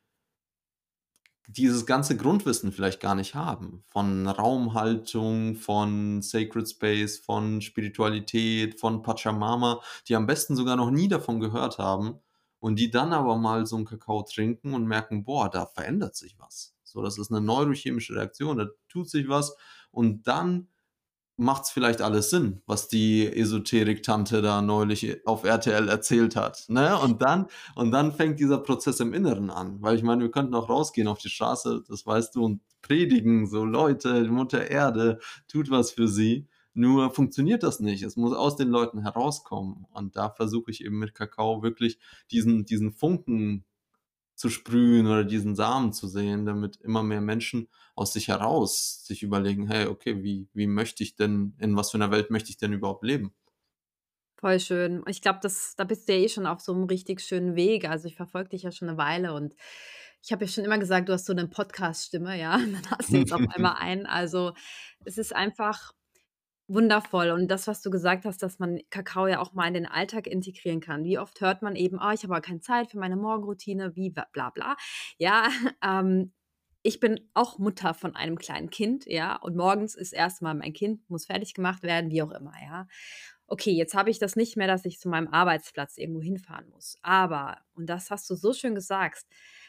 dieses ganze Grundwissen vielleicht gar nicht haben. Von Raumhaltung, von Sacred Space, von Spiritualität, von Pachamama, die am besten sogar noch nie davon gehört haben und die dann aber mal so einen Kakao trinken und merken, boah, da verändert sich was. So, das ist eine neurochemische Reaktion, da tut sich was und dann macht es vielleicht alles Sinn, was die Esoterik-Tante da neulich auf RTL erzählt hat. Ne? Und dann, und dann fängt dieser Prozess im Inneren an. Weil ich meine, wir könnten auch rausgehen auf die Straße, das weißt du, und predigen, so Leute, Mutter Erde tut was für sie. Nur funktioniert das nicht. Es muss aus den Leuten herauskommen. Und da versuche ich eben mit Kakao wirklich diesen, diesen Funken zu sprühen oder diesen Samen zu sehen, damit immer mehr Menschen aus sich heraus sich überlegen, hey, okay, wie, wie möchte ich denn, in was für einer Welt möchte ich denn überhaupt leben? Voll schön. Ich glaube, da bist du ja eh schon auf so einem richtig schönen Weg. Also, ich verfolge dich ja schon eine Weile und ich habe ja schon immer gesagt, du hast so eine Podcast-Stimme, ja, und dann hast du jetzt auf einmal einen. Also, es ist einfach Wundervoll. Und das, was du gesagt hast, dass man Kakao ja auch mal in den Alltag integrieren kann. Wie oft hört man eben: „Ah, ich habe aber keine Zeit für meine Morgenroutine, wie bla bla.“ Ja, ähm, ich bin auch Mutter von einem kleinen Kind, ja, und morgens ist erst mal mein Kind muss fertig gemacht werden, wie auch immer, ja. Okay, jetzt habe ich das nicht mehr, dass ich zu meinem Arbeitsplatz irgendwo hinfahren muss. Aber, und das hast du so schön gesagt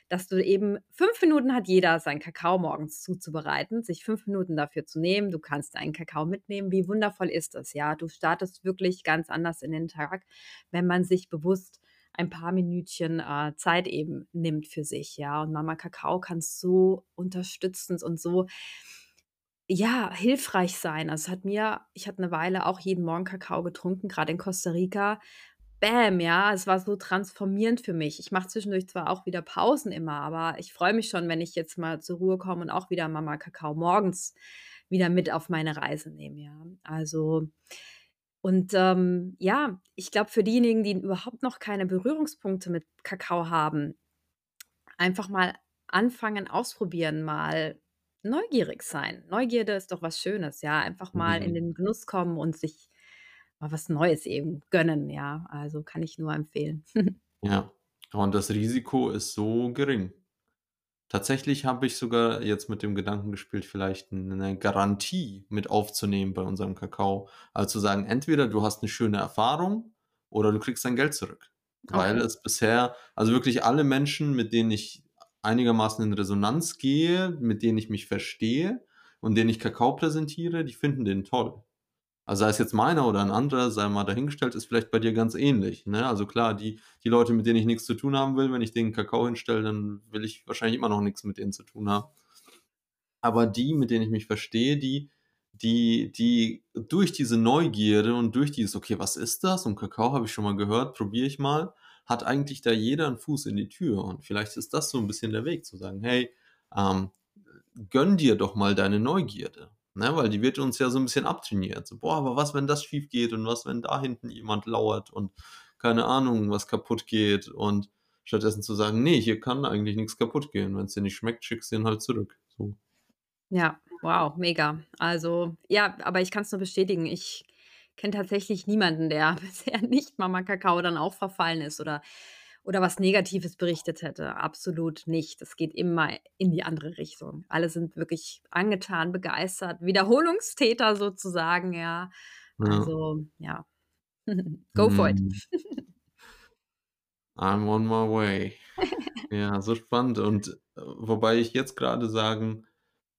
dass du eben fünf Minuten hat jeder, seinen Kakao morgens zuzubereiten, sich fünf Minuten dafür zu nehmen. Du kannst deinen Kakao mitnehmen. Wie wundervoll ist das, ja? Du startest wirklich ganz anders in den Tag, wenn man sich bewusst ein paar Minütchen äh, Zeit eben nimmt für sich, ja. Und Mama Kakao kann so unterstützend und so ja, hilfreich sein. Also, es hat mir ich hatte eine Weile auch jeden Morgen Kakao getrunken, gerade in Costa Rica Bäm, ja, es war so transformierend für mich. Ich mache zwischendurch zwar auch wieder Pausen immer, aber ich freue mich schon, wenn ich jetzt mal zur Ruhe komme und auch wieder Mama Kakao morgens wieder mit auf meine Reise nehme, ja. Also und, ähm, ja, ich glaube, für diejenigen, die überhaupt noch keine Berührungspunkte mit Kakao haben, einfach mal anfangen, ausprobieren, mal neugierig sein. Neugierde ist doch was Schönes, ja. Einfach mal in Mhm. den Genuss kommen und sich mal was Neues eben gönnen, ja. Also, kann ich nur empfehlen. Ja. Und das Risiko ist so gering. Tatsächlich habe ich sogar jetzt mit dem Gedanken gespielt, vielleicht eine Garantie mit aufzunehmen bei unserem Kakao. Also zu sagen, entweder du hast eine schöne Erfahrung oder du kriegst dein Geld zurück. Weil Okay. es bisher also wirklich alle Menschen, mit denen ich einigermaßen in Resonanz gehe, mit denen ich mich verstehe und denen ich Kakao präsentiere, die finden den toll. Also sei es jetzt meiner oder ein anderer, sei mal dahingestellt, ist vielleicht bei dir ganz ähnlich, ne? Also klar, die die Leute, mit denen ich nichts zu tun haben will, wenn ich denen Kakao hinstelle, dann will ich wahrscheinlich immer noch nichts mit denen zu tun haben. Aber die, mit denen ich mich verstehe, die die, die durch diese Neugierde und durch dieses, okay, was ist das? Und Kakao habe ich schon mal gehört, probiere ich mal, hat eigentlich da jeder einen Fuß in die Tür. Und vielleicht ist das so ein bisschen der Weg zu sagen, hey, ähm, gönn dir doch mal deine Neugierde. Ne, weil die wird uns ja so ein bisschen abtrainiert. So, boah, aber was, wenn das schief geht und was, wenn da hinten jemand lauert und keine Ahnung, was kaputt geht und stattdessen zu sagen, nee, hier kann eigentlich nichts kaputt gehen. Wenn es dir nicht schmeckt, schickst du ihn halt zurück. So. Ja, wow, mega. Also, ja, aber ich kann es nur bestätigen. Ich kenne tatsächlich niemanden, der bisher nicht Mama Kakao dann auch verfallen ist oder oder was Negatives berichtet hätte. Absolut nicht. Es geht immer in die andere Richtung. Alle sind wirklich angetan, begeistert, Wiederholungstäter sozusagen, ja. Also, ja. Go for it. Hm. I'm on my way. Ja, so spannend. Und äh, wobei ich jetzt gerade sagen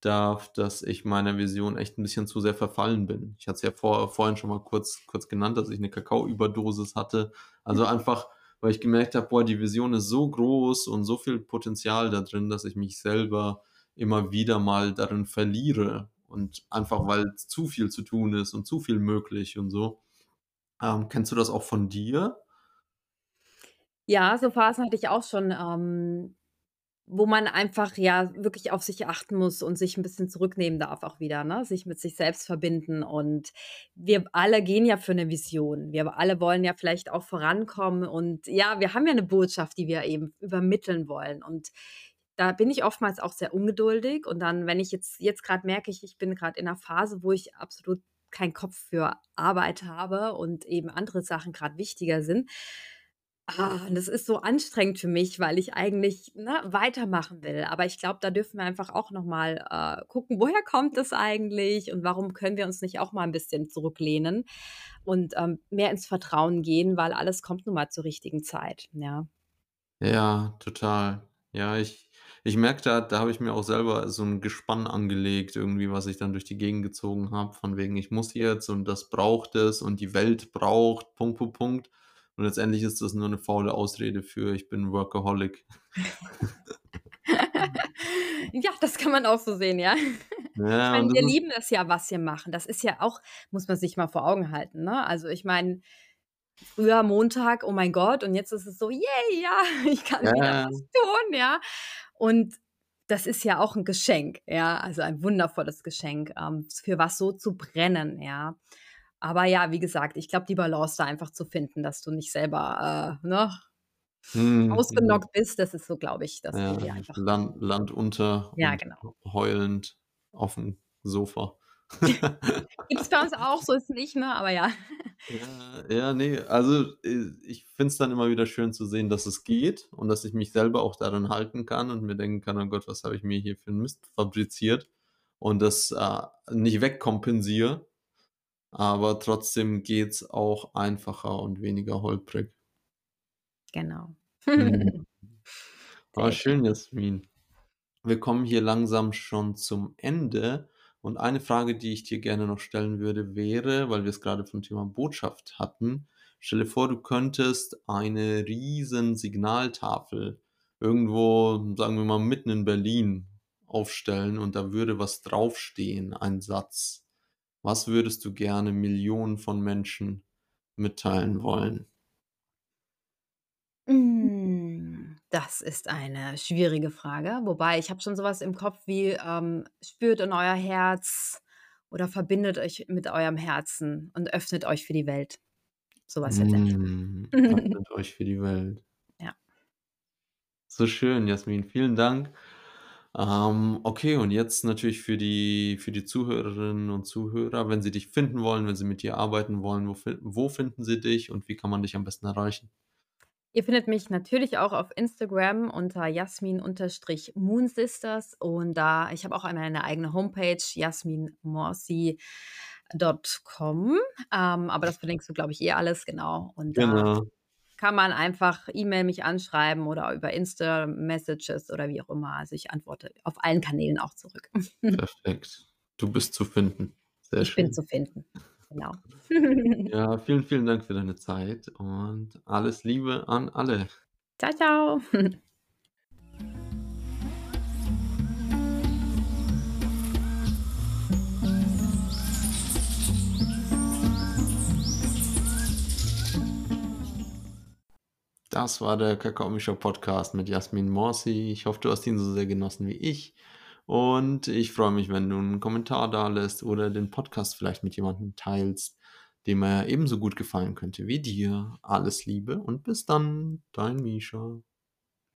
darf, dass ich meiner Vision echt ein bisschen zu sehr verfallen bin. Ich hatte es ja vor, vorhin schon mal kurz, kurz genannt, dass ich eine Kakaoüberdosis hatte. Also einfach, weil ich gemerkt habe, boah, die Vision ist so groß und so viel Potenzial da drin, dass ich mich selber immer wieder mal darin verliere. Und einfach, weil zu viel zu tun ist und zu viel möglich und so. Ähm, kennst du das auch von dir? Ja, so Phasen hatte ich auch schon, ähm, wo man einfach, ja, wirklich auf sich achten muss und sich 'n bisschen zurücknehmen darf auch wieder, ne? Sich mit sich selbst verbinden und wir alle gehen ja für 'ne Vision. Wir alle wollen ja vielleicht auch vorankommen und ja, wir haben ja 'ne Botschaft, die wir eben übermitteln wollen und da bin ich oftmals auch sehr ungeduldig und dann, wenn ich jetzt jetzt grad merke ich, ich bin grad in 'ner Phase, wo ich absolut keinen Kopf für Arbeit habe und eben andere Sachen grad wichtiger sind, Ah, das ist so anstrengend für mich, weil ich eigentlich, ne, weitermachen will. Aber ich glaube, da dürfen wir einfach auch noch mal, äh, gucken, woher kommt das eigentlich und warum können wir uns nicht auch mal ein bisschen zurücklehnen und, ähm, mehr ins Vertrauen gehen, weil alles kommt nun mal zur richtigen Zeit, ja. Ja, total. Ja, ich ich merke da da habe ich mir auch selber so ein Gespann angelegt irgendwie, was ich dann durch die Gegend gezogen habe, von wegen: „Ich muss jetzt und das braucht es und die Welt braucht Punkt, Punkt, Punkt.“ Und letztendlich ist das nur eine faule Ausrede für: „Ich bin Workaholic.“ Ja, das kann man auch so sehen, ja. Ja, meine, wir lieben das ja, was wir machen. Das ist ja auch muss man sich mal vor Augen halten, ne? Also, ich meine, früher Montag, oh mein Gott, und jetzt ist es so: „Yay, ja, ich kann ja, wieder was tun“, ja? Und das ist ja auch 'n Geschenk, ja, also ein wundervolles Geschenk, ähm, für was so zu brennen, ja. Aber ja, wie gesagt, ich glaube, die Balance da einfach zu finden, dass du nicht selber, äh, ne, mhm, mhm. ausgenockt bist, das ist so, glaube ich, das Ja, geht dir einfach Land Land unter ja, genau. heulend aufm Sofa. Gibt's bei uns auch, so ist nicht, ne, aber ja. Ja, ja, ne, also, äh, ich finde es dann immer wieder schön zu sehen, dass es geht und dass ich mich selber auch daran halten kann und mir denken kann: „Oh Gott, was habe ich mir hier für 'n Mist fabriziert?“ Und das, äh, nicht wegkompensiere, aber trotzdem geht's auch einfacher und weniger holprig. Genau. Mhm. Ah, schön. Jasmin. Wir kommen hier langsam schon zum Ende. Und eine Frage, die ich dir gerne noch stellen würde, wäre, weil wir es gerade vom Thema Botschaft hatten, stell dir vor, du könntest eine riesen Signaltafel irgendwo, sagen wir mal, mitten in Berlin aufstellen und da würde was draufstehen, ein Satz. Was würdest du gerne Millionen von Menschen mitteilen wollen? Hm, das ist eine schwierige Frage, wobei ich habe schon so was im Kopf wie, ähm, spürt in euer Herz oder verbindet euch mit eurem Herzen und öffnet euch für die Welt. So was hätte ich. Hm, öffnet euch für die Welt. Ja. So schön, Jasmin. Vielen Dank. Ähm, okay, und jetzt natürlich für die für die Zuhörerinnen und Zuhörer, wenn sie dich finden wollen, wenn sie mit dir arbeiten wollen, wo wo finden sie dich und wie kann man dich am besten erreichen? Ihr findet mich natürlich auch auf Instagram unter Jasmin-Moonsisters und da ich habe auch einmal eine eigene Homepage, jasminmorsi.com, ähm, aber das verlinkst du, glaube ich, eh alles, genau. Und da Genau, kann man einfach E-Mail mich anschreiben oder über Insta-Messages oder wie auch immer. Also, ich antworte auf allen Kanälen auch zurück. perfekt. Du bist zu finden. Sehr Ich bin schön. zu finden. Genau. Ja, vielen, vielen Dank für deine Zeit und alles Liebe an alle. Tschau, tschau. Das war der Kakaomischer Podcast mit Jasmin Morsi. Ich hoffe, du hast ihn so sehr genossen wie ich. Und ich freue mich, wenn du einen Kommentar da lässt oder den Podcast vielleicht mit jemandem teilst, dem er ebenso gut gefallen könnte wie dir. Alles Liebe und bis dann, dein Misha.